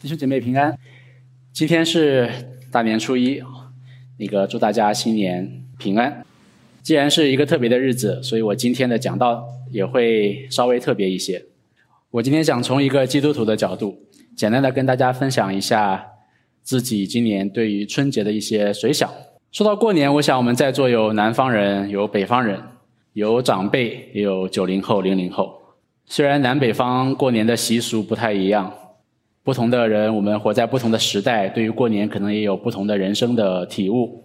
弟兄姐妹平安，今天是大年初一，那个祝大家新年平安。既然是一个特别的日子，所以我今天的讲道也会稍微特别一些。我今天想从一个基督徒的角度，简单的跟大家分享一下自己今年对于春节的一些随想。说到过年，我想我们在座有南方人，有北方人，有长辈，也有九零后、零零后。虽然南北方过年的习俗不太一样，不同的人，我们活在不同的时代，对于过年可能也有不同的人生的体悟。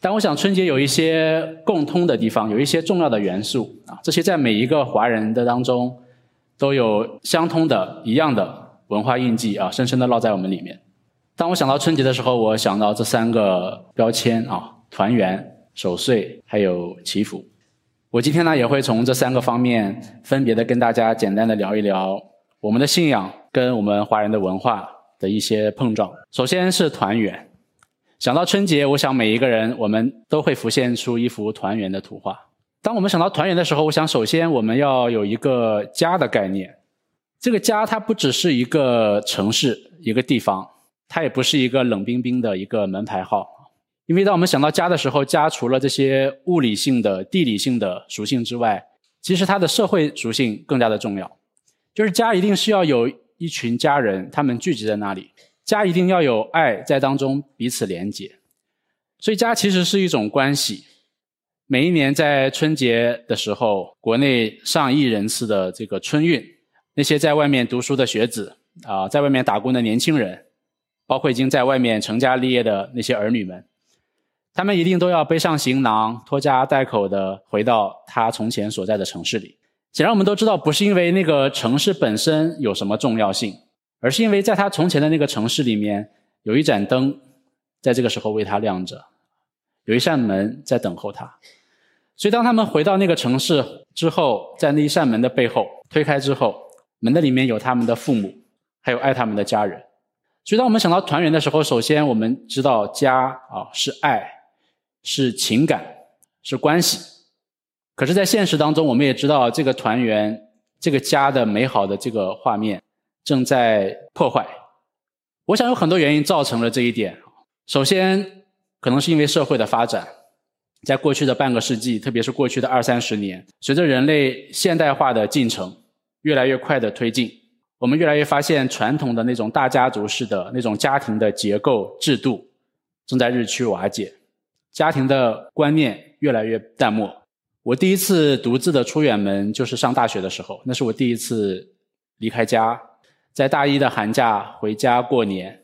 但我想春节有一些共通的地方，有一些重要的元素啊，这些在每一个华人的当中都有相通的、一样的文化印记啊，深深的烙在我们里面。当我想到春节的时候，我想到这三个标签啊：团圆、守岁，还有祈福。我今天呢也会从这三个方面分别的跟大家简单的聊一聊我们的信仰跟我们华人的文化的一些碰撞。首先是团圆，想到春节，我想每一个人我们都会浮现出一幅团圆的图画。当我们想到团圆的时候，我想首先我们要有一个家的概念。这个家它不只是一个城市、一个地方，它也不是一个冷冰冰的一个门牌号。因为当我们想到家的时候，家除了这些物理性的、地理性的属性之外，其实它的社会属性更加的重要。就是家一定是要有一群家人，他们聚集在那里，家一定要有爱在当中彼此连结。所以家其实是一种关系。每一年在春节的时候，国内上亿人次的这个春运，那些在外面读书的学子啊，在外面打工的年轻人，包括已经在外面成家立业的那些儿女们。他们一定都要背上行囊，拖家带口的回到他从前所在的城市里。显然，我们都知道，不是因为那个城市本身有什么重要性，而是因为在他从前的那个城市里面，有一盏灯，在这个时候为他亮着，有一扇门在等候他。所以，当他们回到那个城市之后，在那一扇门的背后推开之后，门的里面有他们的父母，还有爱他们的家人。所以，当我们想到团圆的时候，首先我们知道家啊是爱。是情感，是关系，可是，在现实当中，我们也知道这个团圆、这个家的美好的这个画面正在破坏。我想有很多原因造成了这一点。首先，可能是因为社会的发展，在过去的半个世纪，特别是过去的二三十年，随着人类现代化的进程越来越快的推进，我们越来越发现传统的那种大家族式的那种家庭的结构制度正在日趋瓦解。家庭的观念越来越淡漠。我第一次独自的出远门，就是上大学的时候，那是我第一次离开家，在大一的寒假回家过年，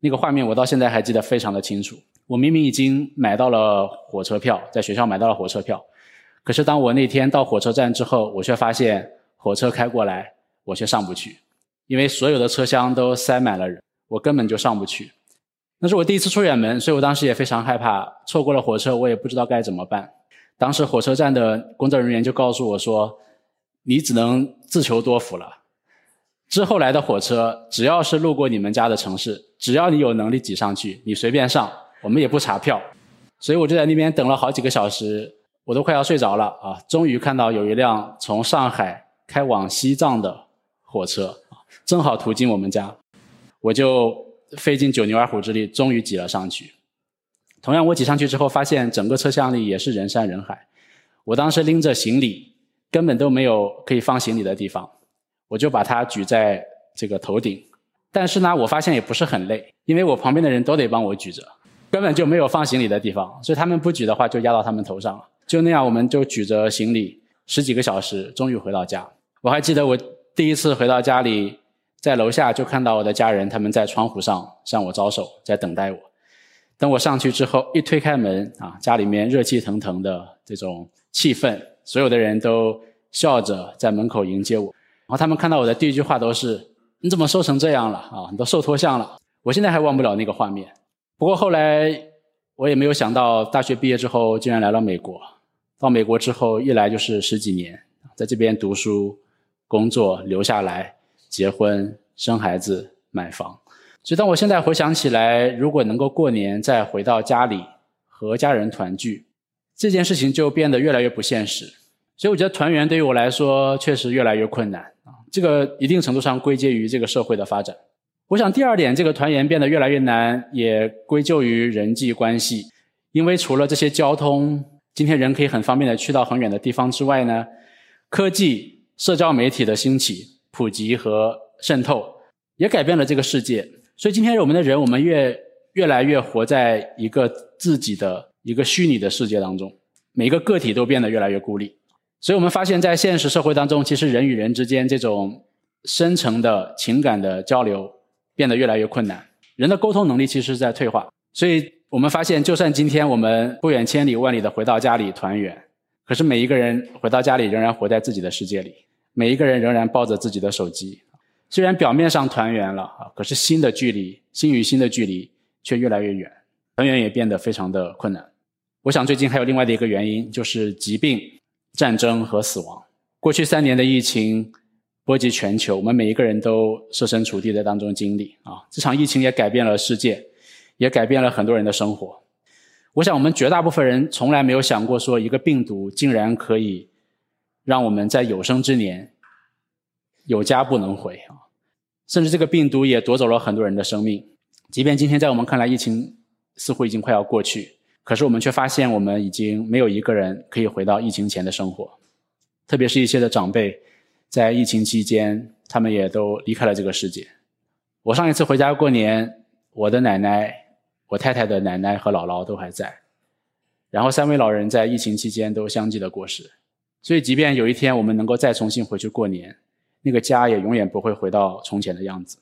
那个画面我到现在还记得非常的清楚。我明明已经买到了火车票，在学校买到了火车票，可是当我那天到火车站之后，我却发现火车开过来，我却上不去，因为所有的车厢都塞满了人，我根本就上不去。那是我第一次出远门，所以我当时也非常害怕，错过了火车，我也不知道该怎么办。当时火车站的工作人员就告诉我说：“你只能自求多福了。之后来的火车，只要是路过你们家的城市，只要你有能力挤上去，你随便上，我们也不查票。”所以我就在那边等了好几个小时，我都快要睡着了啊！终于看到有一辆从上海开往西藏的火车，正好途经我们家，我就。费尽九牛二虎之力，终于挤了上去。同样，我挤上去之后，发现整个车厢里也是人山人海。我当时拎着行李，根本都没有可以放行李的地方，我就把它举在这个头顶。但是呢，我发现也不是很累，因为我旁边的人都得帮我举着，根本就没有放行李的地方。所以他们不举的话，就压到他们头上了。就那样，我们就举着行李十几个小时，终于回到家。我还记得我第一次回到家里。在楼下就看到我的家人，他们在窗户上向我招手，在等待我。等我上去之后，一推开门啊，家里面热气腾腾的这种气氛，所有的人都笑着在门口迎接我。然后他们看到我的第一句话都是：“你怎么瘦成这样了啊？你都瘦脱相了。”我现在还忘不了那个画面。不过后来我也没有想到，大学毕业之后竟然来了美国。到美国之后一来就是十几年，在这边读书、工作，留下来。结婚、生孩子、买房，所以当我现在回想起来，如果能够过年再回到家里和家人团聚，这件事情就变得越来越不现实。所以我觉得团圆对于我来说确实越来越困难啊。这个一定程度上归结于这个社会的发展。我想第二点，这个团圆变得越来越难，也归咎于人际关系。因为除了这些交通，今天人可以很方便的去到很远的地方之外呢，科技、社交媒体的兴起、普及和渗透，也改变了这个世界。所以今天我们的人，我们越越来越活在一个自己的一个虚拟的世界当中，每一个个体都变得越来越孤立。所以我们发现，在现实社会当中，其实人与人之间这种深层的情感的交流变得越来越困难，人的沟通能力其实是在退化。所以我们发现，就算今天我们不远千里万里的回到家里团圆，可是每一个人回到家里仍然活在自己的世界里，每一个人仍然抱着自己的手机。虽然表面上团圆了啊，可是心的距离，心与心的距离却越来越远，团圆也变得非常的困难。我想最近还有另外的一个原因，就是疾病。战争和死亡，过去三年的疫情波及全球，我们每一个人都设身处地在当中经历啊。这场疫情也改变了世界，也改变了很多人的生活。我想，我们绝大部分人从来没有想过，说一个病毒竟然可以让我们在有生之年有家不能回啊！甚至这个病毒也夺走了很多人的生命。即便今天在我们看来，疫情似乎已经快要过去。可是我们却发现，我们已经没有一个人可以回到疫情前的生活，特别是一些的长辈，在疫情期间，他们也都离开了这个世界。我上一次回家过年，我的奶奶、我太太的奶奶和姥姥都还在，然后三位老人在疫情期间都相继的过世。所以，即便有一天我们能够再重新回去过年，那个家也永远不会回到从前的样子。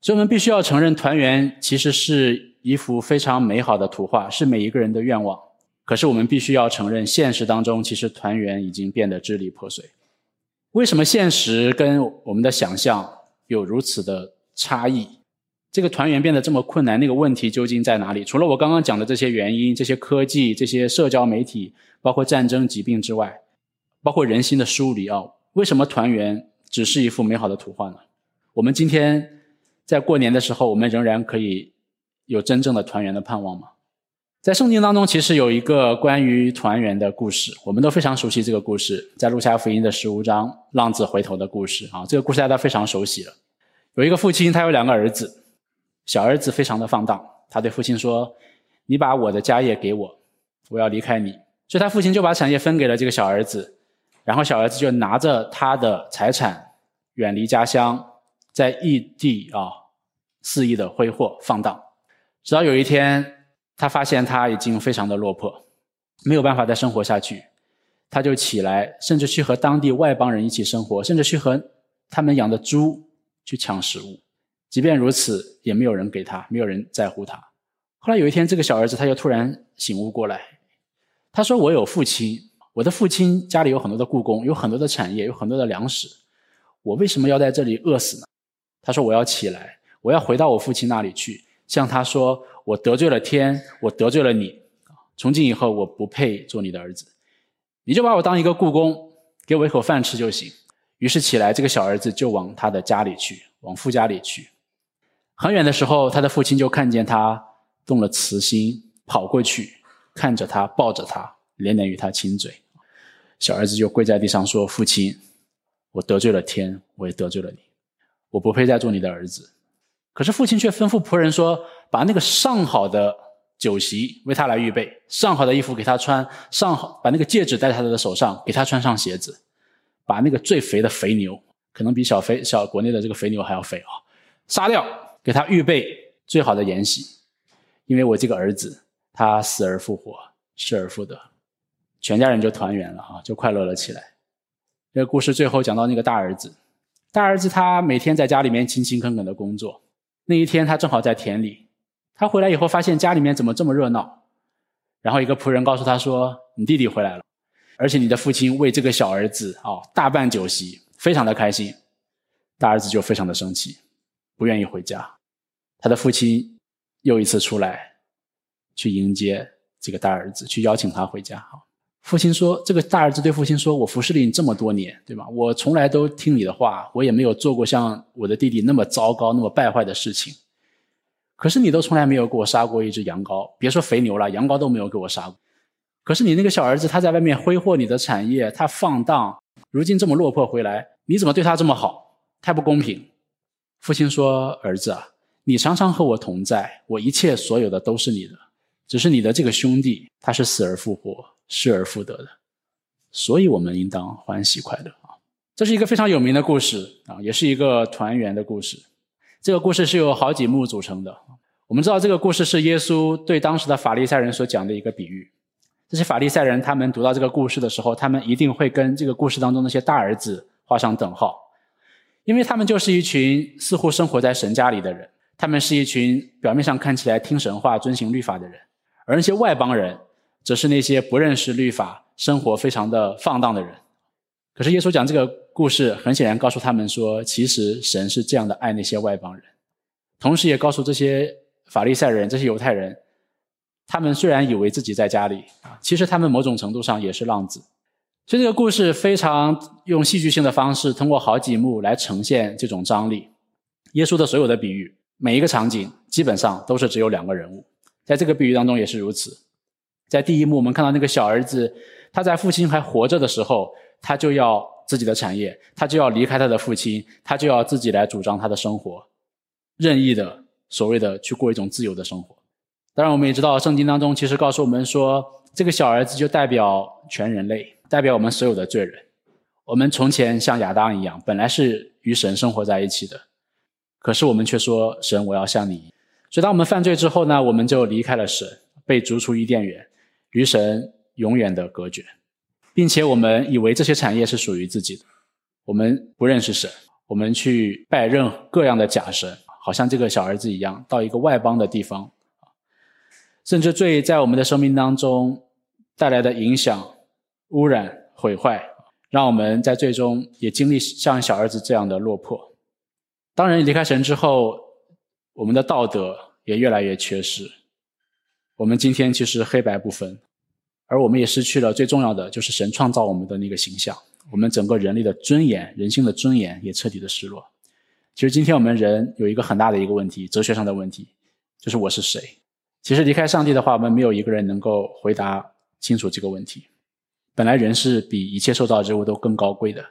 所以我们必须要承认，团圆其实是。一幅非常美好的图画，是每一个人的愿望。可是我们必须要承认，现实当中其实团圆已经变得支离破碎。为什么现实跟我们的想象有如此的差异？这个团圆变得这么困难，那个问题究竟在哪里？除了我刚刚讲的这些原因、这些科技、这些社交媒体，包括战争、疾病之外，包括人心的疏离啊，为什么团圆只是一幅美好的图画呢？我们今天在过年的时候，我们仍然可以。有真正的团圆的盼望吗？在圣经当中，其实有一个关于团圆的故事，我们都非常熟悉这个故事，在路加福音的十五章，浪子回头的故事啊，这个故事大家非常熟悉了。有一个父亲，他有两个儿子，小儿子非常的放荡，他对父亲说：“你把我的家业给我，我要离开你。”所以他父亲就把产业分给了这个小儿子，然后小儿子就拿着他的财产远离家乡，在异地啊肆意的挥霍放荡。直到有一天，他发现他已经非常的落魄，没有办法再生活下去，他就起来，甚至去和当地外邦人一起生活，甚至去和他们养的猪去抢食物。即便如此，也没有人给他，没有人在乎他。后来有一天，这个小儿子他就突然醒悟过来，他说：“我有父亲，我的父亲家里有很多的故宫，有很多的产业，有很多的粮食，我为什么要在这里饿死呢？”他说：“我要起来，我要回到我父亲那里去。”向他说：“我得罪了天，我得罪了你，从今以后我不配做你的儿子，你就把我当一个故宫，给我一口饭吃就行。”于是起来，这个小儿子就往他的家里去，往父家里去。很远的时候，他的父亲就看见他动了慈心，跑过去，看着他，抱着他，连连与他亲嘴。小儿子就跪在地上说：“父亲，我得罪了天，我也得罪了你，我不配再做你的儿子。”可是父亲却吩咐仆人说：“把那个上好的酒席为他来预备，上好的衣服给他穿，上好把那个戒指戴在他的手上，给他穿上鞋子，把那个最肥的肥牛，可能比小肥小国内的这个肥牛还要肥啊，杀掉，给他预备最好的筵席，因为我这个儿子他死而复活，失而复得，全家人就团圆了啊，就快乐了起来。这个故事最后讲到那个大儿子，大儿子他每天在家里面勤勤恳恳的工作。”那一天，他正好在田里。他回来以后，发现家里面怎么这么热闹？然后一个仆人告诉他说：“你弟弟回来了，而且你的父亲为这个小儿子啊大办酒席，非常的开心。”大儿子就非常的生气，不愿意回家。他的父亲又一次出来，去迎接这个大儿子，去邀请他回家。父亲说：“这个大儿子对父亲说，我服侍了你这么多年，对吧？我从来都听你的话，我也没有做过像我的弟弟那么糟糕、那么败坏的事情。可是你都从来没有给我杀过一只羊羔，别说肥牛了，羊羔都没有给我杀过。可是你那个小儿子，他在外面挥霍你的产业，他放荡，如今这么落魄回来，你怎么对他这么好？太不公平！”父亲说：“儿子啊，你常常和我同在，我一切所有的都是你的。只是你的这个兄弟，他是死而复活、失而复得的，所以我们应当欢喜快乐啊！这是一个非常有名的故事啊，也是一个团圆的故事。这个故事是由好几幕组成的。我们知道这个故事是耶稣对当时的法利赛人所讲的一个比喻。这些法利赛人他们读到这个故事的时候，他们一定会跟这个故事当中那些大儿子画上等号，因为他们就是一群似乎生活在神家里的人，他们是一群表面上看起来听神话、遵行律法的人。而那些外邦人，则是那些不认识律法、生活非常的放荡的人。可是耶稣讲这个故事，很显然告诉他们说，其实神是这样的爱那些外邦人，同时也告诉这些法利赛人、这些犹太人，他们虽然以为自己在家里啊，其实他们某种程度上也是浪子。所以这个故事非常用戏剧性的方式，通过好几幕来呈现这种张力。耶稣的所有的比喻，每一个场景基本上都是只有两个人物。在这个比喻当中也是如此，在第一幕我们看到那个小儿子，他在父亲还活着的时候，他就要自己的产业，他就要离开他的父亲，他就要自己来主张他的生活，任意的所谓的去过一种自由的生活。当然，我们也知道圣经当中其实告诉我们说，这个小儿子就代表全人类，代表我们所有的罪人。我们从前像亚当一样，本来是与神生活在一起的，可是我们却说神，我要像你。所以，当我们犯罪之后呢，我们就离开了神，被逐出伊甸园，与神永远的隔绝，并且我们以为这些产业是属于自己的。我们不认识神，我们去拜任何各样的假神，好像这个小儿子一样，到一个外邦的地方，甚至罪在我们的生命当中带来的影响、污染、毁坏，让我们在最终也经历像小儿子这样的落魄。当人离开神之后，我们的道德也越来越缺失，我们今天其实黑白不分，而我们也失去了最重要的，就是神创造我们的那个形象。我们整个人类的尊严、人性的尊严也彻底的失落。其实今天我们人有一个很大的一个问题，哲学上的问题，就是我是谁？其实离开上帝的话，我们没有一个人能够回答清楚这个问题。本来人是比一切受造之物都更高贵的，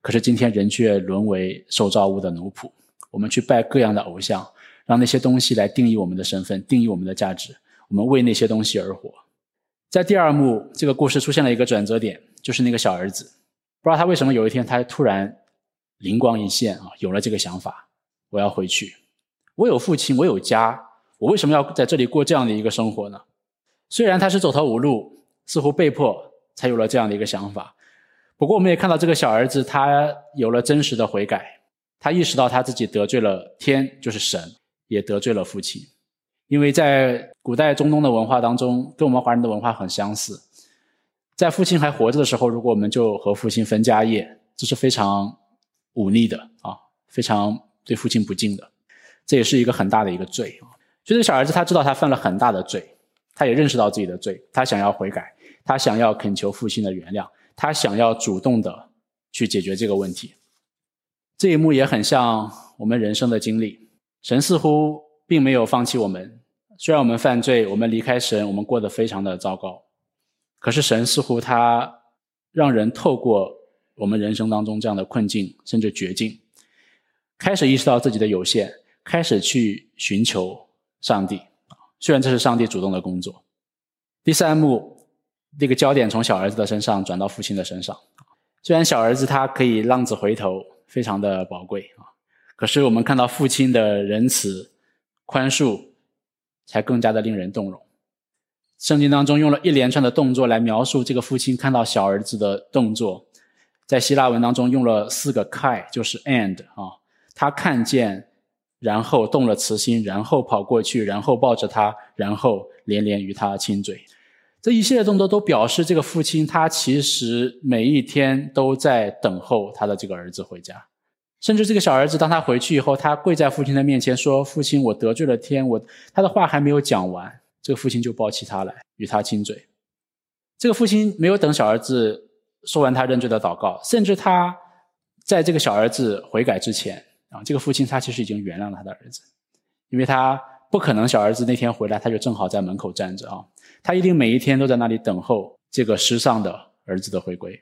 可是今天人却沦为受造物的奴仆。我们去拜各样的偶像。让那些东西来定义我们的身份，定义我们的价值。我们为那些东西而活。在第二幕，这个故事出现了一个转折点，就是那个小儿子，不知道他为什么有一天他突然灵光一现啊，有了这个想法：我要回去。我有父亲，我有家，我为什么要在这里过这样的一个生活呢？虽然他是走投无路，似乎被迫才有了这样的一个想法。不过，我们也看到这个小儿子，他有了真实的悔改，他意识到他自己得罪了天，就是神。也得罪了父亲，因为在古代中东的文化当中，跟我们华人的文化很相似。在父亲还活着的时候，如果我们就和父亲分家业，这是非常忤逆的啊，非常对父亲不敬的。这也是一个很大的一个罪啊。所以这小儿子他知道他犯了很大的罪，他也认识到自己的罪，他想要悔改，他想要恳求父亲的原谅，他想要主动的去解决这个问题。这一幕也很像我们人生的经历。神似乎并没有放弃我们，虽然我们犯罪，我们离开神，我们过得非常的糟糕。可是神似乎他让人透过我们人生当中这样的困境甚至绝境，开始意识到自己的有限，开始去寻求上帝。虽然这是上帝主动的工作。第三幕，这个焦点从小儿子的身上转到父亲的身上。虽然小儿子他可以浪子回头，非常的宝贵啊。可是我们看到父亲的仁慈、宽恕，才更加的令人动容。圣经当中用了一连串的动作来描述这个父亲看到小儿子的动作，在希腊文当中用了四个 kai，就是 and 啊，他看见，然后动了慈心，然后跑过去，然后抱着他，然后连连与他亲嘴。这一系列动作都表示这个父亲他其实每一天都在等候他的这个儿子回家。甚至这个小儿子，当他回去以后，他跪在父亲的面前说：“父亲，我得罪了天。”我他的话还没有讲完，这个父亲就抱起他来与他亲嘴。这个父亲没有等小儿子说完他认罪的祷告，甚至他在这个小儿子悔改之前啊，这个父亲他其实已经原谅了他的儿子，因为他不可能小儿子那天回来他就正好在门口站着啊，他一定每一天都在那里等候这个失丧的儿子的回归。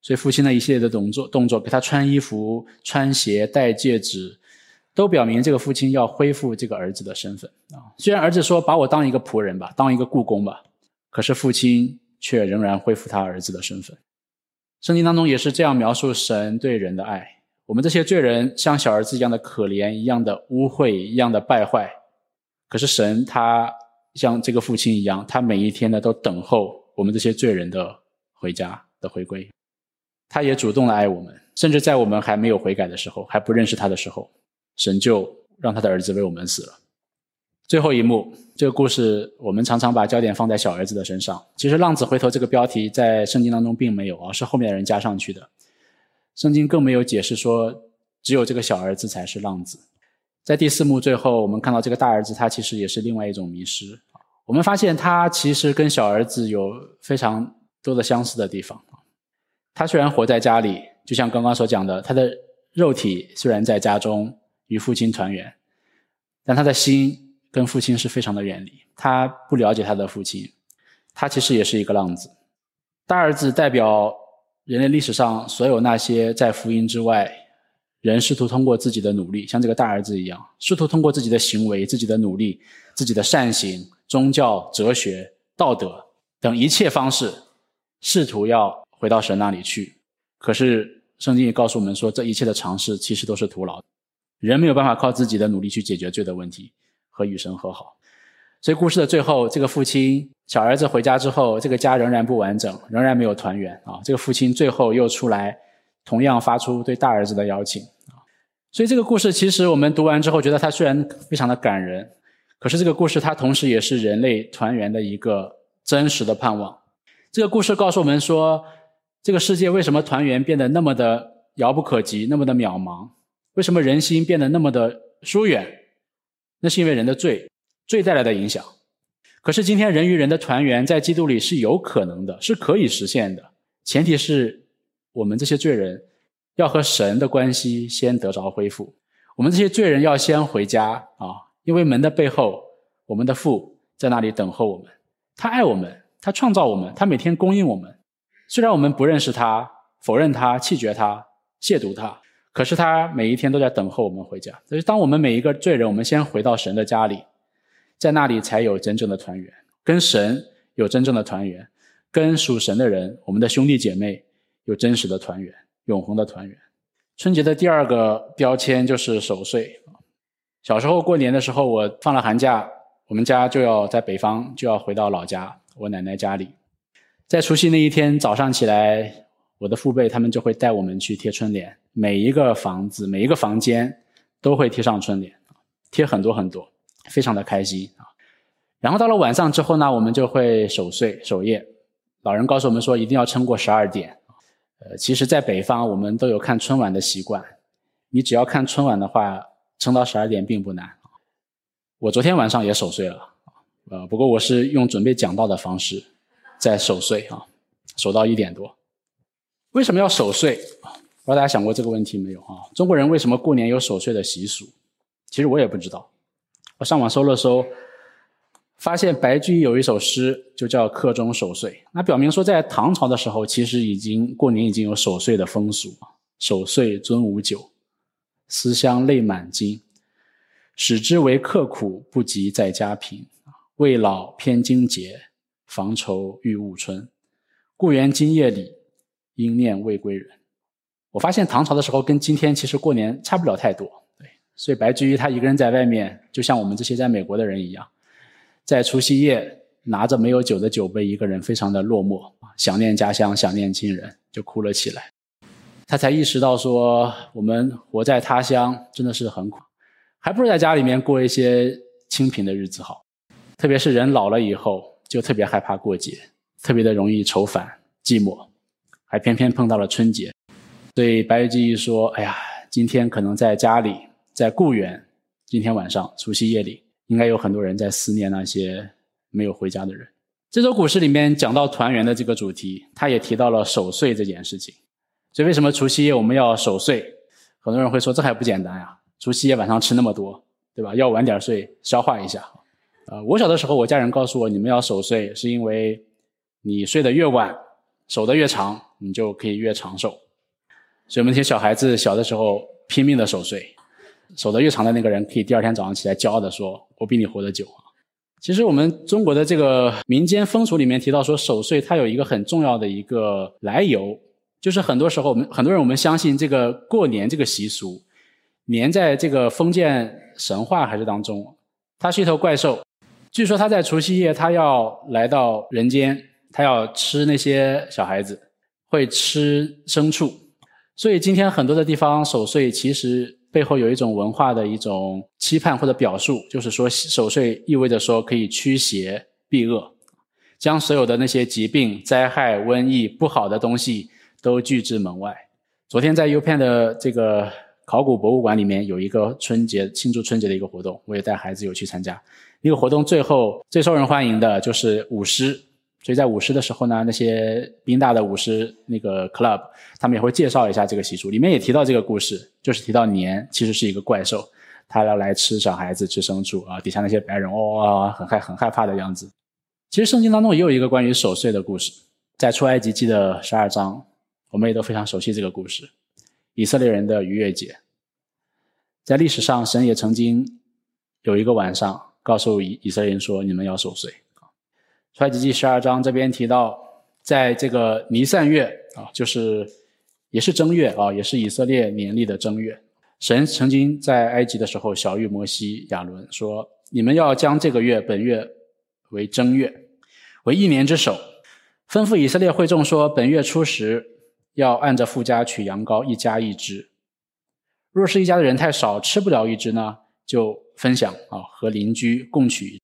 所以父亲的一系列的动作，动作给他穿衣服、穿鞋、戴戒指，都表明这个父亲要恢复这个儿子的身份啊。虽然儿子说把我当一个仆人吧，当一个雇工吧，可是父亲却仍然恢复他儿子的身份。圣经当中也是这样描述神对人的爱。我们这些罪人像小儿子一样的可怜，一样的污秽，一样的败坏。可是神他像这个父亲一样，他每一天呢都等候我们这些罪人的回家的回归。他也主动来爱我们，甚至在我们还没有悔改的时候，还不认识他的时候，神就让他的儿子为我们死了。最后一幕，这个故事我们常常把焦点放在小儿子的身上。其实“浪子回头”这个标题在圣经当中并没有啊，是后面的人加上去的。圣经更没有解释说，只有这个小儿子才是浪子。在第四幕最后，我们看到这个大儿子，他其实也是另外一种迷失。我们发现他其实跟小儿子有非常多的相似的地方。他虽然活在家里，就像刚刚所讲的，他的肉体虽然在家中与父亲团圆，但他的心跟父亲是非常的远离。他不了解他的父亲，他其实也是一个浪子。大儿子代表。人类历史上所有那些在福音之外，人试图通过自己的努力，像这个大儿子一样，试图通过自己的行为、自己的努力、自己的善行、宗教、哲学、道德等一切方式，试图要回到神那里去。可是圣经也告诉我们说，这一切的尝试其实都是徒劳。人没有办法靠自己的努力去解决罪的问题和与神和好。所以故事的最后，这个父亲。小儿子回家之后，这个家仍然不完整，仍然没有团圆啊！这个父亲最后又出来，同样发出对大儿子的邀请啊！所以这个故事其实我们读完之后，觉得它虽然非常的感人，可是这个故事它同时也是人类团圆的一个真实的盼望。这个故事告诉我们说，这个世界为什么团圆变得那么的遥不可及，那么的渺茫？为什么人心变得那么的疏远？那是因为人的罪，罪带来的影响。可是今天人与人的团圆在基督里是有可能的，是可以实现的。前提是我们这些罪人要和神的关系先得着恢复。我们这些罪人要先回家啊，因为门的背后，我们的父在那里等候我们。他爱我们，他创造我们，他每天供应我们。虽然我们不认识他，否认他，弃绝他，亵渎他，可是他每一天都在等候我们回家。所以，当我们每一个罪人，我们先回到神的家里。在那里才有真正的团圆，跟神有真正的团圆，跟属神的人，我们的兄弟姐妹有真实的团圆，永恒的团圆。春节的第二个标签就是守岁。小时候过年的时候，我放了寒假，我们家就要在北方，就要回到老家，我奶奶家里。在除夕那一天早上起来，我的父辈他们就会带我们去贴春联，每一个房子、每一个房间都会贴上春联，贴很多很多。非常的开心啊，然后到了晚上之后呢，我们就会守岁守夜。老人告诉我们说，一定要撑过十二点。呃，其实，在北方我们都有看春晚的习惯，你只要看春晚的话，撑到十二点并不难。我昨天晚上也守岁了，呃，不过我是用准备讲道的方式在守岁啊，守到一点多。为什么要守岁？不知道大家想过这个问题没有啊？中国人为什么过年有守岁的习俗？其实我也不知道。我上网搜了搜，发现白居易有一首诗，就叫《客中守岁》。那表明说，在唐朝的时候，其实已经过年已经有守岁的风俗。守岁尊无酒，思乡泪满襟。使之为刻苦，不及在家贫。未老偏惊节，防愁欲误春。故园今夜里，应念未归人。我发现唐朝的时候跟今天其实过年差不了太多。对所以白居易他一个人在外面，就像我们这些在美国的人一样，在除夕夜拿着没有酒的酒杯，一个人非常的落寞，想念家乡，想念亲人，就哭了起来。他才意识到说，我们活在他乡真的是很苦，还不如在家里面过一些清贫的日子好。特别是人老了以后，就特别害怕过节，特别的容易愁烦寂寞，还偏偏碰到了春节。所以白居易说：“哎呀，今天可能在家里。”在故园，今天晚上除夕夜里，应该有很多人在思念那些没有回家的人。这首古诗里面讲到团圆的这个主题，他也提到了守岁这件事情。所以为什么除夕夜我们要守岁？很多人会说这还不简单呀？除夕夜晚上吃那么多，对吧？要晚点睡，消化一下。呃，我小的时候，我家人告诉我，你们要守岁，是因为你睡得越晚，守得越长，你就可以越长寿。所以我们这些小孩子小的时候拼命的守岁。守得越长的那个人，可以第二天早上起来骄傲的说：“我比你活得久。”其实我们中国的这个民间风俗里面提到说守岁，它有一个很重要的一个来由，就是很多时候我们很多人我们相信这个过年这个习俗，年在这个封建神话还是当中，它是一头怪兽，据说他在除夕夜他要来到人间，他要吃那些小孩子，会吃牲畜，所以今天很多的地方守岁其实。背后有一种文化的一种期盼或者表述，就是说守岁意味着说可以驱邪避恶，将所有的那些疾病、灾害、瘟疫、不好的东西都拒之门外。昨天在 U 片的这个考古博物馆里面有一个春节庆祝春节的一个活动，我也带孩子有去参加。那个活动最后最受人欢迎的就是舞狮。所以在舞狮的时候呢，那些宾大的舞狮那个 club，他们也会介绍一下这个习俗，里面也提到这个故事，就是提到年其实是一个怪兽，他要来吃小孩子、吃牲畜啊，底下那些白人哇很害很害怕的样子。其实圣经当中也有一个关于守岁的故事，在出埃及记的十二章，我们也都非常熟悉这个故事，以色列人的逾越节。在历史上，神也曾经有一个晚上告诉以以色列人说：“你们要守岁。”出埃及记十二章这边提到，在这个尼散月啊，就是也是正月啊，也是以色列年历的正月。神曾经在埃及的时候，小谕摩西、亚伦说：“你们要将这个月本月为正月，为一年之首。吩咐以色列会众说：本月初十要按着附加取羊羔，一家一只。若是一家的人太少，吃不了一只呢，就分享啊，和邻居共取。”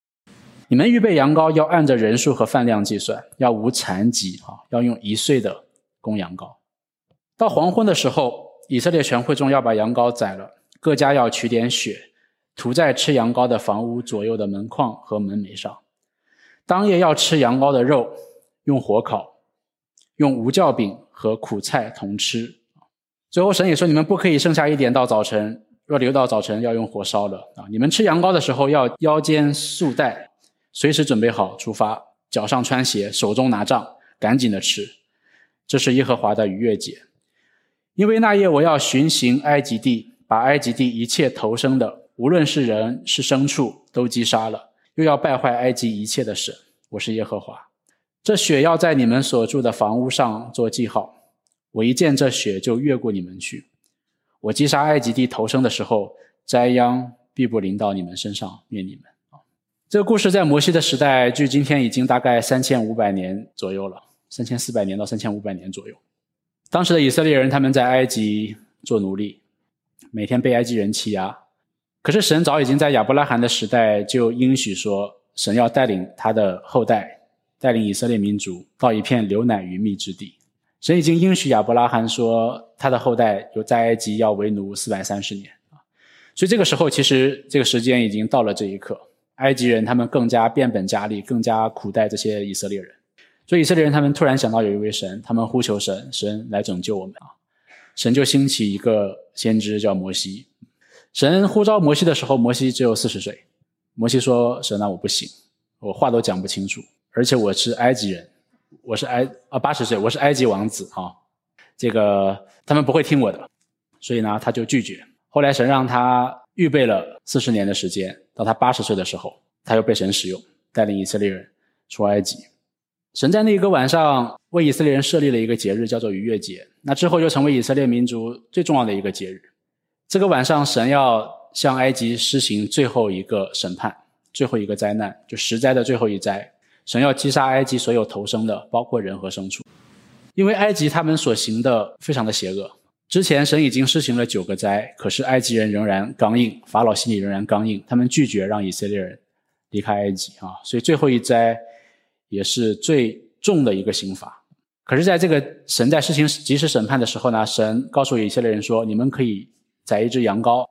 你们预备羊羔要按着人数和饭量计算，要无残疾啊，要用一岁的公羊羔。到黄昏的时候，以色列全会众要把羊羔宰了，各家要取点血，涂在吃羊羔的房屋左右的门框和门楣上。当夜要吃羊羔的肉，用火烤，用无酵饼和苦菜同吃。最后神也说：你们不可以剩下一点到早晨，若留到早晨，要用火烧了啊！你们吃羊羔的时候，要腰间束带。随时准备好出发，脚上穿鞋，手中拿杖，赶紧的吃。这是耶和华的逾越节，因为那夜我要巡行埃及地，把埃及地一切投生的，无论是人是牲畜，都击杀了，又要败坏埃及一切的神。我是耶和华。这血要在你们所住的房屋上做记号。我一见这血，就越过你们去。我击杀埃及地投生的时候，灾殃必不临到你们身上，灭你们。这个故事在摩西的时代，距今天已经大概三千五百年左右了，三千四百年到三千五百年左右。当时的以色列人他们在埃及做奴隶，每天被埃及人欺压。可是神早已经在亚伯拉罕的时代就应许说，神要带领他的后代，带领以色列民族到一片流奶与蜜之地。神已经应许亚伯拉罕说，他的后代有在埃及要为奴四百三十年啊。所以这个时候，其实这个时间已经到了这一刻。埃及人他们更加变本加厉，更加苦待这些以色列人，所以以色列人他们突然想到有一位神，他们呼求神，神来拯救我们啊！神就兴起一个先知叫摩西。神呼召摩西的时候，摩西只有四十岁。摩西说：“神啊，我不行，我话都讲不清楚，而且我是埃及人，我是埃啊八十岁，我是埃及王子啊，这个他们不会听我的，所以呢，他就拒绝。后来神让他预备了四十年的时间。”到他八十岁的时候，他又被神使用，带领以色列人出埃及。神在那一个晚上为以色列人设立了一个节日，叫做逾越节。那之后就成为以色列民族最重要的一个节日。这个晚上，神要向埃及施行最后一个审判，最后一个灾难，就十灾的最后一灾。神要击杀埃及所有投生的，包括人和牲畜，因为埃及他们所行的非常的邪恶。之前神已经施行了九个灾，可是埃及人仍然刚硬，法老心里仍然刚硬，他们拒绝让以色列人离开埃及啊，所以最后一灾也是最重的一个刑罚。可是，在这个神在施行及时审判的时候呢，神告诉以色列人说：“你们可以宰一只羊羔，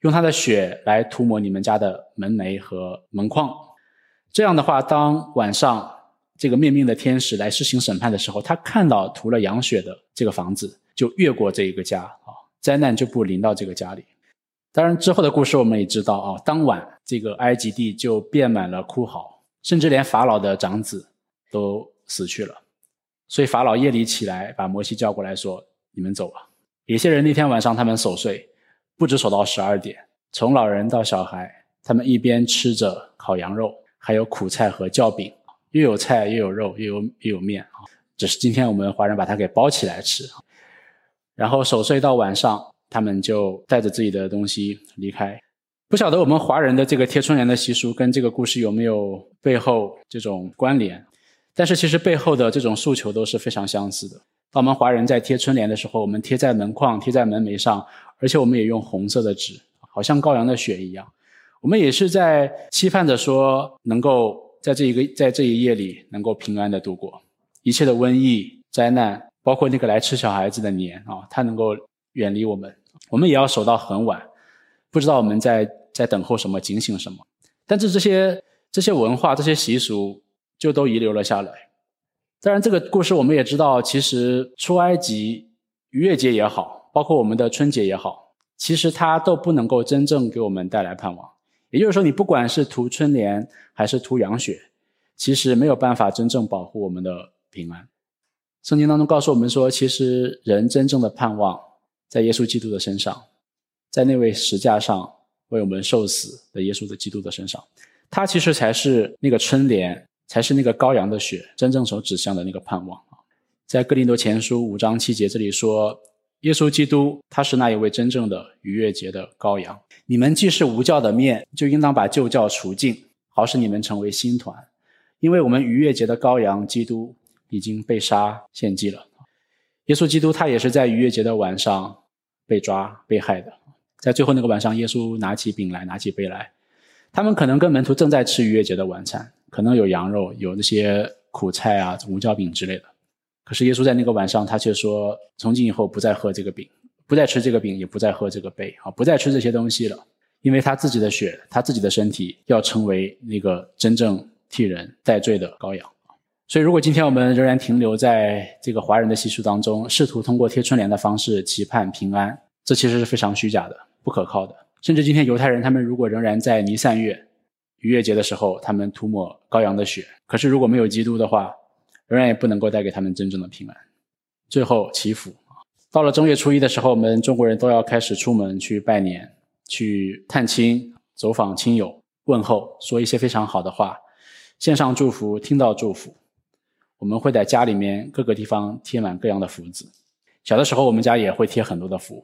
用它的血来涂抹你们家的门楣和门框。这样的话，当晚上这个灭命的天使来施行审判的时候，他看到涂了羊血的这个房子。”就越过这一个家啊，灾难就不临到这个家里。当然之后的故事我们也知道啊，当晚这个埃及地就变满了哭嚎，甚至连法老的长子都死去了。所以法老夜里起来把摩西叫过来说：“你们走吧。”有些人那天晚上他们守岁，不止守到十二点，从老人到小孩，他们一边吃着烤羊肉，还有苦菜和酵饼，又有菜又有肉又有又有面啊。只是今天我们华人把它给包起来吃，然后守岁到晚上，他们就带着自己的东西离开。不晓得我们华人的这个贴春联的习俗跟这个故事有没有背后这种关联？但是其实背后的这种诉求都是非常相似的。当我们华人在贴春联的时候，我们贴在门框、贴在门楣上，而且我们也用红色的纸，好像羔羊的血一样。我们也是在期盼着说，能够在这一个在这一夜里能够平安的度过一切的瘟疫、灾难，包括那个来吃小孩子的年啊，它能够远离我们。我们也要守到很晚，不知道我们在。在等候什么，警醒什么？但是这些这些文化、这些习俗就都遗留了下来。当然，这个故事我们也知道，其实出埃及、逾越节也好，包括我们的春节也好，其实它都不能够真正给我们带来盼望。也就是说，你不管是涂春联还是涂羊血，其实没有办法真正保护我们的平安。圣经当中告诉我们说，其实人真正的盼望在耶稣基督的身上，在那位石架上。为我们受死的耶稣的基督的身上，他其实才是那个春联，才是那个羔羊的血真正所指向的那个盼望！在哥林多前书五章七节这里说，耶稣基督他是那一位真正的逾越节的羔羊。你们既是无教的面，就应当把旧教除尽，好使你们成为新团。因为我们逾越节的羔羊基督已经被杀献祭了。耶稣基督他也是在逾越节的晚上被抓被害的。在最后那个晚上，耶稣拿起饼来，拿起杯来，他们可能跟门徒正在吃逾越节的晚餐，可能有羊肉，有那些苦菜啊、无酵饼之类的。可是耶稣在那个晚上，他却说：“从今以后不再喝这个饼，不再吃这个饼，也不再喝这个杯，啊，不再吃这些东西了，因为他自己的血，他自己的身体要成为那个真正替人代罪的羔羊。”所以，如果今天我们仍然停留在这个华人的习俗当中，试图通过贴春联的方式期盼平安，这其实是非常虚假的。不可靠的，甚至今天犹太人他们如果仍然在弥散月逾越节的时候，他们涂抹羔羊的血，可是如果没有基督的话，仍然也不能够带给他们真正的平安。最后祈福到了正月初一的时候，我们中国人都要开始出门去拜年、去探亲、走访亲友、问候，说一些非常好的话，献上祝福，听到祝福。我们会在家里面各个地方贴满各样的福字。小的时候，我们家也会贴很多的福。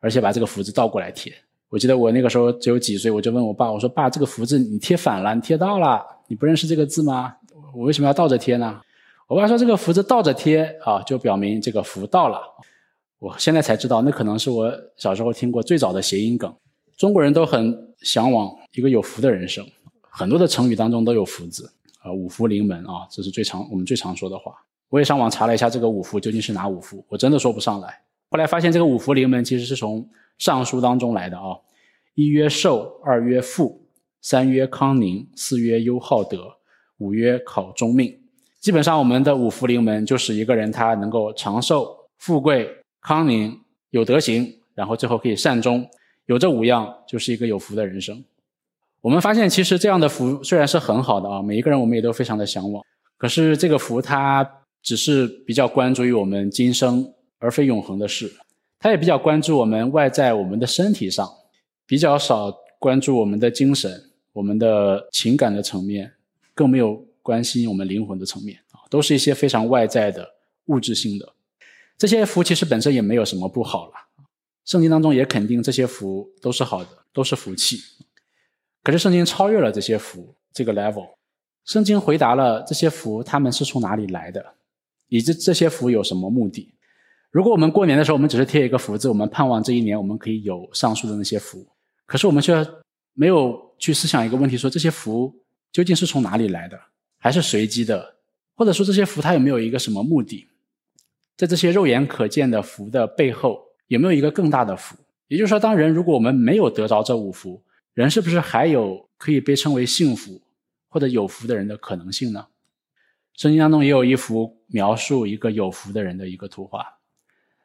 而且把这个福字倒过来贴。我记得我那个时候只有几岁，我就问我爸：“我说爸，这个福字你贴反了，你贴倒了，你不认识这个字吗？我为什么要倒着贴呢？”我爸说：“这个福字倒着贴啊，就表明这个福到了。”我现在才知道，那可能是我小时候听过最早的谐音梗。中国人都很向往一个有福的人生，很多的成语当中都有福字啊，五福临门啊，这是最常我们最常说的话。我也上网查了一下，这个五福究竟是哪五福，我真的说不上来。后来发现，这个五福临门其实是从《尚书》当中来的啊。一曰寿，二曰富，三曰康宁，四曰优好德，五曰考中命。基本上，我们的五福临门就是一个人他能够长寿、富贵、康宁、有德行，然后最后可以善终。有这五样，就是一个有福的人生。我们发现，其实这样的福虽然是很好的啊，每一个人我们也都非常的向往。可是这个福，它只是比较关注于我们今生。而非永恒的事，他也比较关注我们外在我们的身体上，比较少关注我们的精神、我们的情感的层面，更没有关心我们灵魂的层面啊，都是一些非常外在的物质性的。这些福其实本身也没有什么不好了，圣经当中也肯定这些福都是好的，都是福气。可是圣经超越了这些福这个 level，圣经回答了这些福他们是从哪里来的，以及这些福有什么目的。如果我们过年的时候，我们只是贴一个福字，我们盼望这一年我们可以有上述的那些福，可是我们却没有去思想一个问题：说这些福究竟是从哪里来的，还是随机的？或者说这些福它有没有一个什么目的？在这些肉眼可见的福的背后，有没有一个更大的福？也就是说，当人如果我们没有得着这五福，人是不是还有可以被称为幸福或者有福的人的可能性呢？圣经当中也有一幅描述一个有福的人的一个图画。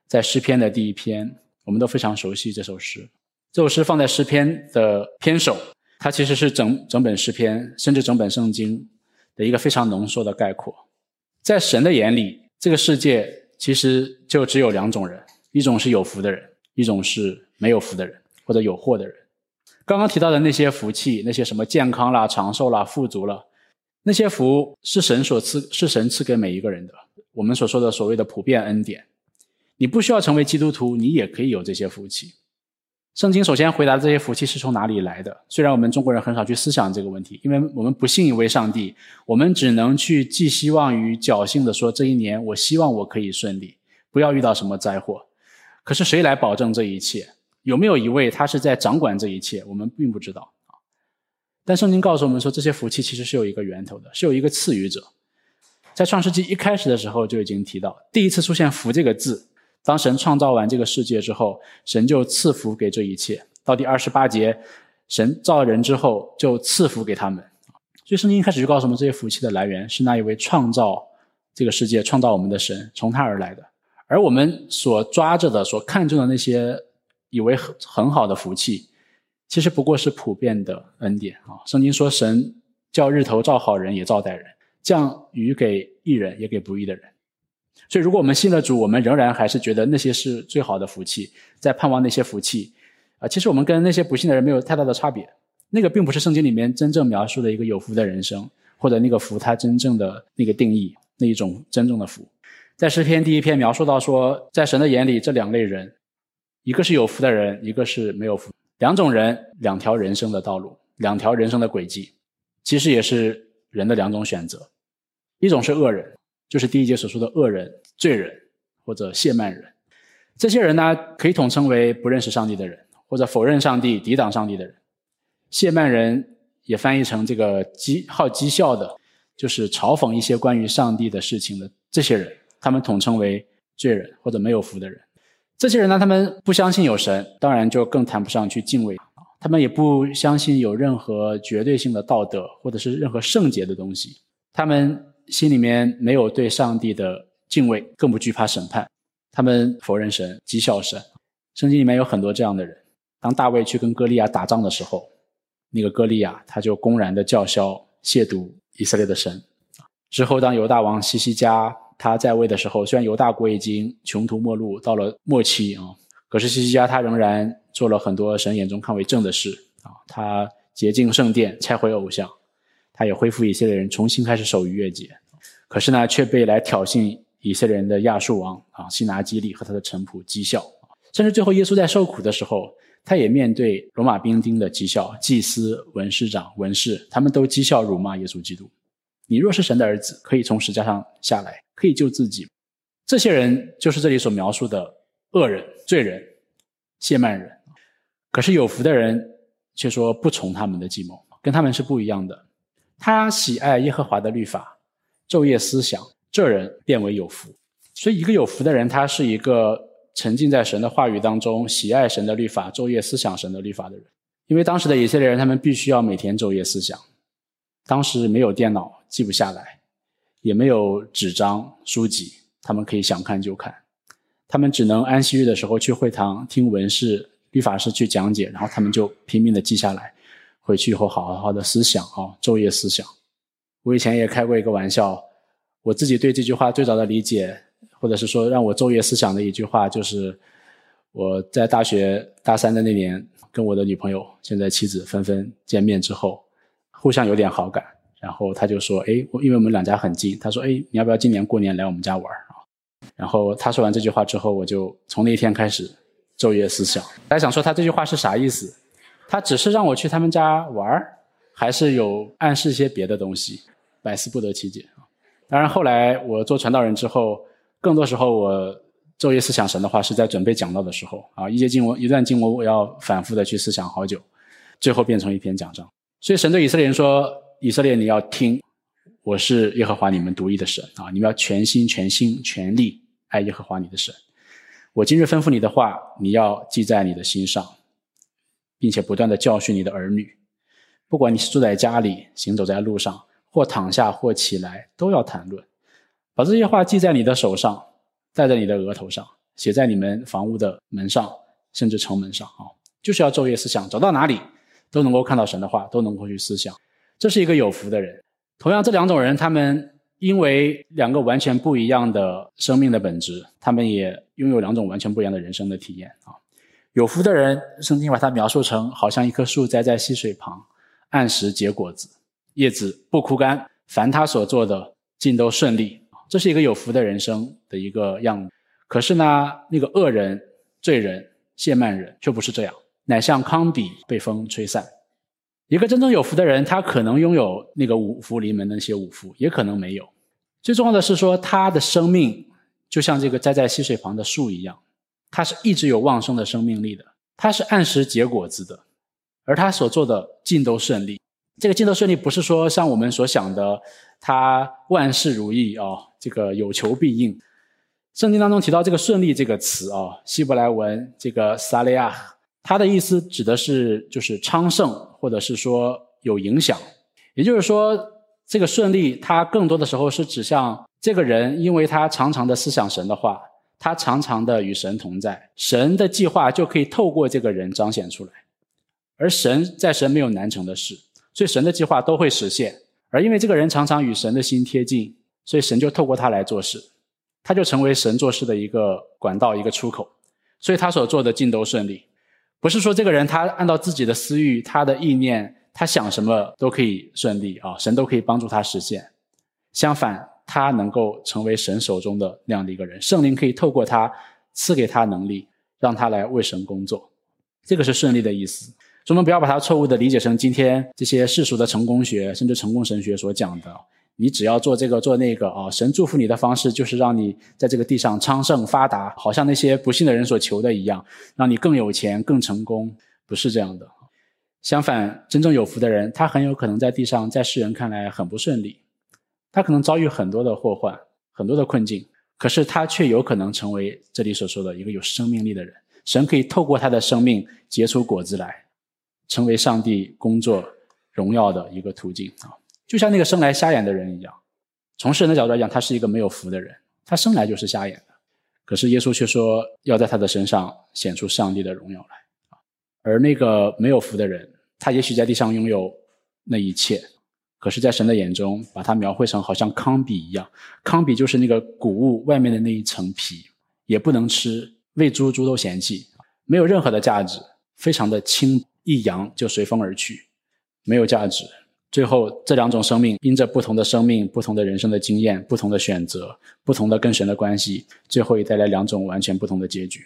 在诗篇的第一篇，我们都非常熟悉这首诗。这首诗放在诗篇的篇首，它其实是整整本诗篇，甚至整本圣经的一个非常浓缩的概括。在神的眼里，这个世界其实就只有两种人：一种是有福的人，一种是没有福的人。或者有祸的人。刚刚提到的那些福气，那些什么健康啦、长寿啦、富足了，那些福是神所赐，是神赐给每一个人的。我们所说的所谓的普遍恩典，你不需要成为基督徒，你也可以有这些福气。圣经首先回答这些福气是从哪里来的？虽然我们中国人很少去思想这个问题，因为我们不信一位上帝，我们只能去寄希望于侥幸的说，这一年我希望我可以顺利，不要遇到什么灾祸。可是谁来保证这一切？有没有一位他是在掌管这一切？我们并不知道啊。但圣经告诉我们说，这些福气其实是有一个源头的，是有一个赐予者。在创世纪一开始的时候就已经提到，第一次出现“福”这个字。当神创造完这个世界之后，神就赐福给这一切。到第二十八节，神造人之后就赐福给他们。所以圣经一开始就告诉我们，这些福气的来源是那一位创造这个世界、创造我们的神，从他而来的。而我们所抓着的、所看重的那些以为很很好的福气，其实不过是普遍的恩典啊。圣经说，神叫日头照好人也照歹人，降雨给义人也给不义的人。所以，如果我们信了主，我们仍然还是觉得那些是最好的福气，在盼望那些福气，啊，其实我们跟那些不信的人没有太大的差别。那个并不是圣经里面真正描述的一个有福的人生，或者那个福它真正的那个定义，那一种真正的福。在诗篇第一篇描述到说，在神的眼里，这两类人，一个是有福的人，一个是没有福。两种人，两条人生的道路，两条人生的轨迹，其实也是人的两种选择。一种是恶人。就是第一节所说的恶人、罪人或者谢曼人，这些人呢，可以统称为不认识上帝的人，或者否认上帝、抵挡上帝的人。谢曼人也翻译成这个讥好讥笑的，就是嘲讽一些关于上帝的事情的这些人，他们统称为罪人或者没有福的人。这些人呢，他们不相信有神，当然就更谈不上去敬畏他们也不相信有任何绝对性的道德或者是任何圣洁的东西，他们。心里面没有对上帝的敬畏，更不惧怕审判。他们否认神，讥笑神。圣经里面有很多这样的人。当大卫去跟歌利亚打仗的时候，那个歌利亚他就公然的叫嚣亵渎以色列的神。之后，当犹大王西西家他在位的时候，虽然犹大国已经穷途末路，到了末期啊，可是西西家他仍然做了很多神眼中看为正的事啊。他洁净圣殿，拆毁偶像。他也恢复以色列人重新开始守逾越节，可是呢，却被来挑衅以色列人的亚述王啊西拿基利和他的臣仆讥笑，甚至最后耶稣在受苦的时候，他也面对罗马兵丁的讥笑，祭司、文士长、文士，他们都讥笑辱骂耶稣基督。你若是神的儿子，可以从石架上下来，可以救自己。这些人就是这里所描述的恶人、罪人、谢曼人。可是有福的人却说不从他们的计谋，跟他们是不一样的。他喜爱耶和华的律法，昼夜思想，这人变为有福。所以，一个有福的人，他是一个沉浸在神的话语当中，喜爱神的律法，昼夜思想神的律法的人。因为当时的以色列人，他们必须要每天昼夜思想。当时没有电脑，记不下来，也没有纸张书籍，他们可以想看就看。他们只能安息日的时候去会堂听文士、律法师去讲解，然后他们就拼命的记下来。回去以后，好好的思想啊，昼夜思想。我以前也开过一个玩笑，我自己对这句话最早的理解，或者是说让我昼夜思想的一句话，就是我在大学大三的那年，跟我的女朋友，现在妻子纷纷见面之后，互相有点好感，然后他就说：“哎，因为我们两家很近，他说：‘哎，你要不要今年过年来我们家玩啊？’然后他说完这句话之后，我就从那天开始昼夜思想，大家想说他这句话是啥意思。”他只是让我去他们家玩儿，还是有暗示一些别的东西，百思不得其解。当然后来我做传道人之后，更多时候我昼夜思想神的话是在准备讲道的时候啊，一节经文一段经文我要反复的去思想好久，最后变成一篇讲章。所以神对以色列人说：“以色列你要听，我是耶和华你们独一的神啊，你们要全心全心全力爱耶和华你的神。我今日吩咐你的话，你要记在你的心上。”并且不断的教训你的儿女，不管你是住在家里、行走在路上，或躺下或起来，都要谈论。把这些话记在你的手上，戴在你的额头上，写在你们房屋的门上，甚至城门上啊，就是要昼夜思想，走到哪里都能够看到神的话，都能够去思想。这是一个有福的人。同样，这两种人，他们因为两个完全不一样的生命的本质，他们也拥有两种完全不一样的人生的体验啊。有福的人，圣经把它描述成好像一棵树栽在溪水旁，按时结果子，叶子不枯干，凡他所做的尽都顺利。这是一个有福的人生的一个样子。可是呢，那个恶人、罪人、谢曼人却不是这样，乃像糠秕被风吹散。一个真正有福的人，他可能拥有那个五福临门的那些五福，也可能没有。最重要的是说，他的生命就像这个栽在溪水旁的树一样，他是一直有旺盛的生命力的，他是按时结果子的，而他所做的尽都顺利。这个尽都顺利，不是说像我们所想的，他万事如意啊，这个有求必应。圣经当中提到这个“顺利”这个词啊，希伯来文这个萨利亚，它的意思指的是就是昌盛，或者是说有影响。也就是说，这个顺利，它更多的时候是指向这个人，因为他常常的思想神的话，他常常的与神同在，神的计划就可以透过这个人彰显出来。而神在神没有难成的事，所以神的计划都会实现。而因为这个人常常与神的心贴近，所以神就透过他来做事。他就成为神做事的一个管道，一个出口，所以他所做的尽都顺利。不是说这个人他按照自己的私欲、他的意念，他想什么都可以顺利啊，神都可以帮助他实现。相反，他能够成为神手中的那样的一个人，圣灵可以透过他赐给他能力，让他来为神工作。这个是顺利的意思。所以我们不要把它错误的理解成今天这些世俗的成功学，甚至成功神学所讲的。你只要做这个做那个啊，神祝福你的方式就是让你在这个地上昌盛发达，好像那些不幸的人所求的一样，让你更有钱更成功，不是这样的。相反，真正有福的人，他很有可能在地上，在世人看来很不顺利，他可能遭遇很多的祸患，很多的困境，可是他却有可能成为这里所说的一个有生命力的人。神可以透过他的生命结出果子来，成为上帝工作荣耀的一个途径啊。就像那个生来瞎眼的人一样，从世人的角度来讲，他是一个没有福的人，他生来就是瞎眼的。可是耶稣却说要在他的身上显出上帝的荣耀来。而那个没有福的人，他也许在地上拥有那一切，可是，在神的眼中，把它描绘成好像糠秕一样，糠秕就是那个谷物外面的那一层皮，也不能吃，喂猪猪都嫌弃，没有任何的价值，非常的轻，一扬就随风而去，没有价值。最后，这两种生命因着不同的生命、不同的人生的经验、不同的选择、不同的跟神的关系，最后也带来两种完全不同的结局。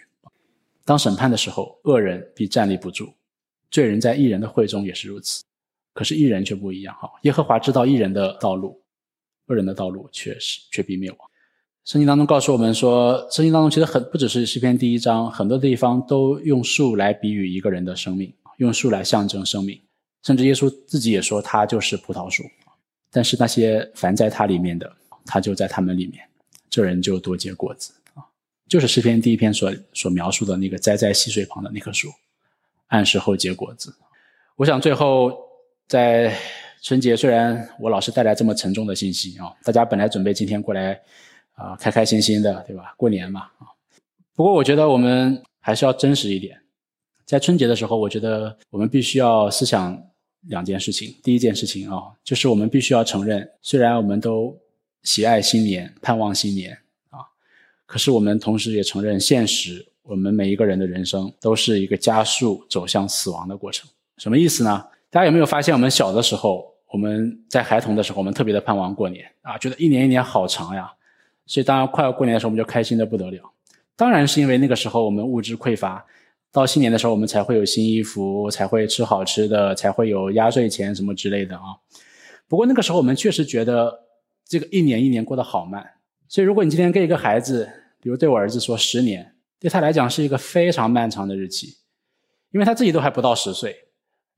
当审判的时候，恶人必站立不住；罪人在异人的会中也是如此。可是义人却不一样，哈！耶和华知道义人的道路，恶人的道路却是却必灭亡。圣经当中告诉我们说，圣经当中其实很不只是诗篇第一章，很多地方都用树来比喻一个人的生命，用树来象征生命。甚至耶稣自己也说，他就是葡萄树。但是那些凡在他里面的，他就在他们里面，这人就多结果子啊！就是诗篇第一篇所所描述的那个栽在溪水旁的那棵树，按时后结果子。我想最后在春节，虽然我老是带来这么沉重的信息啊，大家本来准备今天过来啊，开开心心的，对吧？过年嘛啊。不过我觉得我们还是要真实一点。在春节的时候，我觉得我们必须要思想两件事情。第一件事情啊，就是我们必须要承认，虽然我们都喜爱新年、盼望新年啊，可是我们同时也承认现实，我们每一个人的人生都是一个加速走向死亡的过程。什么意思呢？大家有没有发现，我们小的时候，我们在孩童的时候，我们特别的盼望过年啊，觉得一年一年好长呀，所以当快要过年的时候，我们就开心的不得了。当然是因为那个时候我们物质匮乏。到新年的时候，我们才会有新衣服，才会吃好吃的，才会有压岁钱什么之类的啊。不过那个时候，我们确实觉得这个一年一年过得好慢。所以，如果你今天跟一个孩子，比如对我儿子说十年，对他来讲是一个非常漫长的日期，因为他自己都还不到十岁，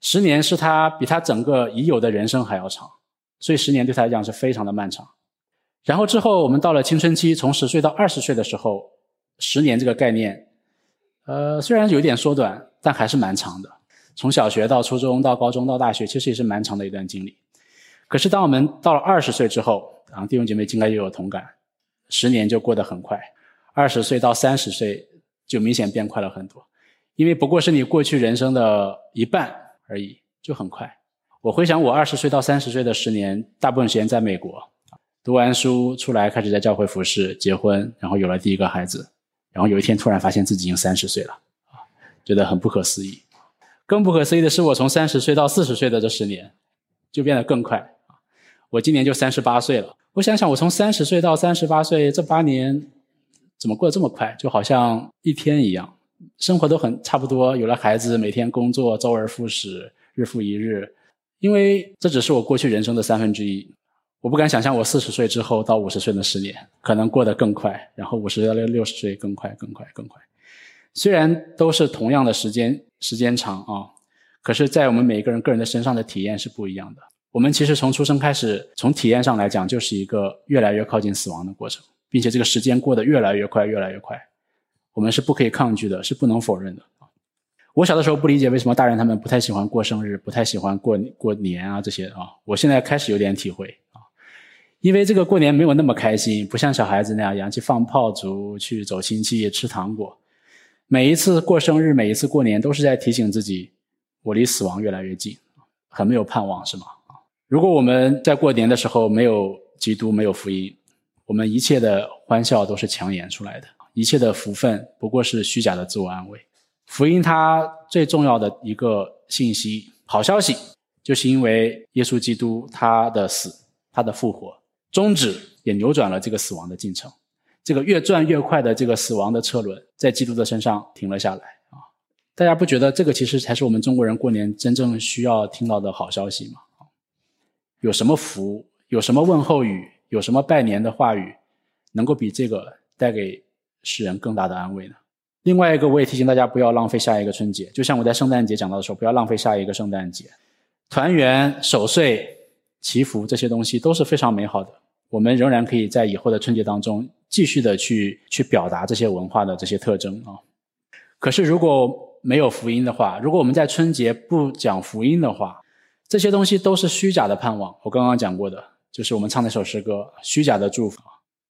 十年是他比他整个已有的人生还要长，所以十年对他来讲是非常的漫长。然后之后，我们到了青春期，从十岁到二十岁的时候，十年这个概念。呃，虽然有点缩短，但还是蛮长的。从小学到初中到高中到大学，其实也是蛮长的一段经历。可是，当我们到了二十岁之后，啊，弟兄姐妹应该也有同感，十年就过得很快。二十岁到三十岁就明显变快了很多，因为不过是你过去人生的一半而已，就很快。我回想我二十岁到三十岁的十年，大部分时间在美国，读完书出来开始在教会服侍，结婚，然后有了第一个孩子。然后有一天突然发现自己已经三十岁了，觉得很不可思议。更不可思议的是，我从三十岁到四十岁的这十年，就变得更快。我今年就三十八岁了。我想想，我从三十岁到三十八岁这八年，怎么过得这么快？就好像一天一样，生活都很差不多。有了孩子，每天工作，周而复始，日复一日。因为这只是我过去人生的三分之一。我不敢想象，我四十岁之后到五十岁的十年，可能过得更快，然后五十到六六十岁更快、更快、更快。虽然都是同样的时间，时间长啊，可是，在我们每一个人个人的身上的体验是不一样的。我们其实从出生开始，从体验上来讲，就是一个越来越靠近死亡的过程，并且这个时间过得越来越快、越来越快。我们是不可以抗拒的，是不能否认的。我小的时候不理解为什么大人他们不太喜欢过生日，不太喜欢过过年啊这些啊。我现在开始有点体会啊。因为这个过年没有那么开心，不像小孩子那样洋气放炮竹、去走亲戚、吃糖果。每一次过生日，每一次过年，都是在提醒自己，我离死亡越来越近，很没有盼望，是吗？如果我们在过年的时候没有基督、没有福音，我们一切的欢笑都是强演出来的，一切的福分不过是虚假的自我安慰。福音它最重要的一个信息、好消息，就是因为耶稣基督他的死、他的复活。终止也扭转了这个死亡的进程，这个越转越快的这个死亡的车轮，在基督的身上停了下来啊！大家不觉得这个其实才是我们中国人过年真正需要听到的好消息吗？有什么福，有什么问候语，有什么拜年的话语，能够比这个带给世人更大的安慰呢？另外一个，我也提醒大家不要浪费下一个春节，就像我在圣诞节讲到的时候，不要浪费下一个圣诞节，团圆守岁。祈福这些东西都是非常美好的，我们仍然可以在以后的春节当中继续的去去表达这些文化的这些特征啊。可是如果没有福音的话，如果我们在春节不讲福音的话，这些东西都是虚假的盼望。我刚刚讲过的，就是我们唱那首诗歌，虚假的祝福，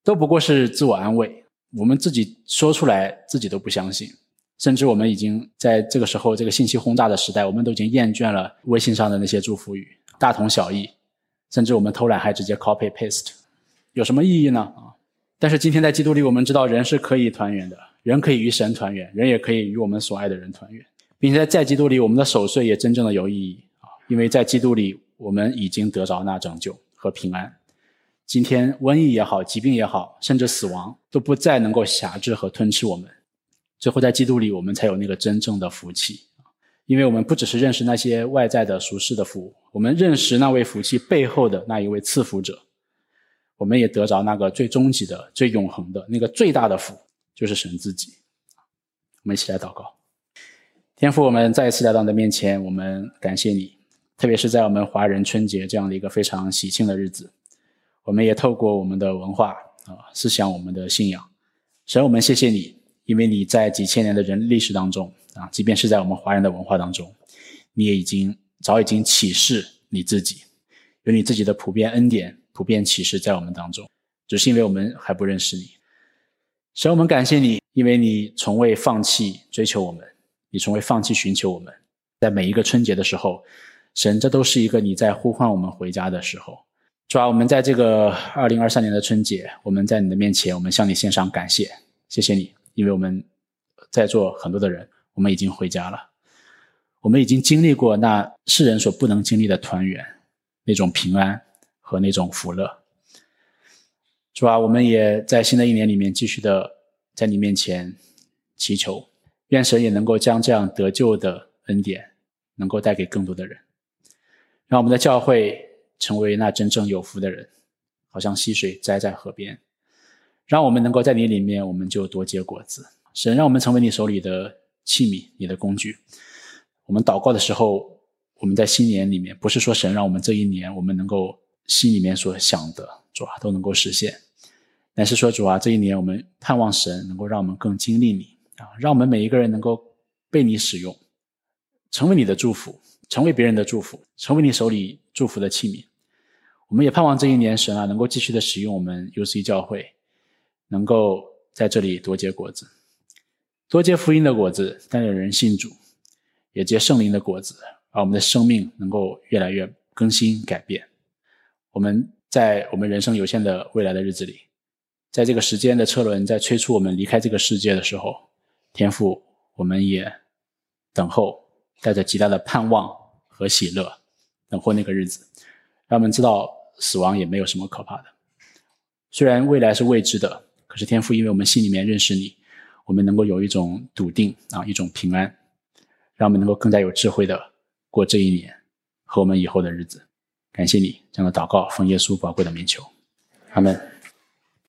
都不过是自我安慰。我们自己说出来，自己都不相信，甚至我们已经在这个时候，这个信息轰炸的时代，我们都已经厌倦了微信上的那些祝福语，大同小异。甚至我们偷懒还直接 copy paste，有什么意义呢？啊！但是今天在基督里，我们知道人是可以团圆的，人可以与神团圆，人也可以与我们所爱的人团圆，并且在在基督里，我们的守岁也真正的有意义啊！因为在基督里，我们已经得着那拯救和平安。今天瘟疫也好，疾病也好，甚至死亡都不再能够辖制和吞吃我们。最后在基督里，我们才有那个真正的福气。因为我们不只是认识那些外在的俗世的福，我们认识那位福气背后的那一位赐福者，我们也得着那个最终极的、最永恒的那个最大的福，就是神自己。我们一起来祷告，天父，我们再一次来到你的面前，我们感谢你，特别是在我们华人春节这样的一个非常喜庆的日子，我们也透过我们的文化啊、思想、我们的信仰，神，我们谢谢你，因为你在几千年的人历史当中。啊，即便是在我们华人的文化当中，你也已经早已经启示你自己，有你自己的普遍恩典、普遍启示在我们当中，只是因为我们还不认识你。神，我们感谢你，因为你从未放弃追求我们，你从未放弃寻求我们。在每一个春节的时候，神，这都是一个你在呼唤我们回家的时候。主啊，我们在这个二零二三年的春节，我们在你的面前，我们向你献上感谢，谢谢你，因为我们在座很多的人。我们已经回家了，我们已经经历过那世人所不能经历的团圆，那种平安和那种福乐。主啊，我们也在新的一年里面继续的在你面前祈求，愿神也能够将这样得救的恩典能够带给更多的人，让我们的教会成为那真正有福的人，好像溪水栽在河边，让我们能够在你里面，我们就多结果子。神让我们成为你手里的。器皿，你的工具。我们祷告的时候，我们在新年里面，不是说神让我们这一年我们能够心里面所想的主啊都能够实现，乃是说主啊这一年我们盼望神能够让我们更经历你啊，让我们每一个人能够被你使用，成为你的祝福，成为别人的祝福，成为你手里祝福的器皿。我们也盼望这一年神啊能够继续的使用我们 UC 教会，能够在这里多结果子。多结福音的果子，带领人信主；也结圣灵的果子，让我们的生命能够越来越更新改变。我们在我们人生有限的未来的日子里，在这个时间的车轮在催促我们离开这个世界的时候，天父，我们也等候，带着极大的盼望和喜乐，等候那个日子，让我们知道死亡也没有什么可怕的。虽然未来是未知的，可是天父，因为我们心里面认识你，我们能够有一种笃定啊，一种平安，让我们能够更加有智慧的过这一年和我们以后的日子。感谢你这样的祷告，奉耶稣宝贵的名求，阿门。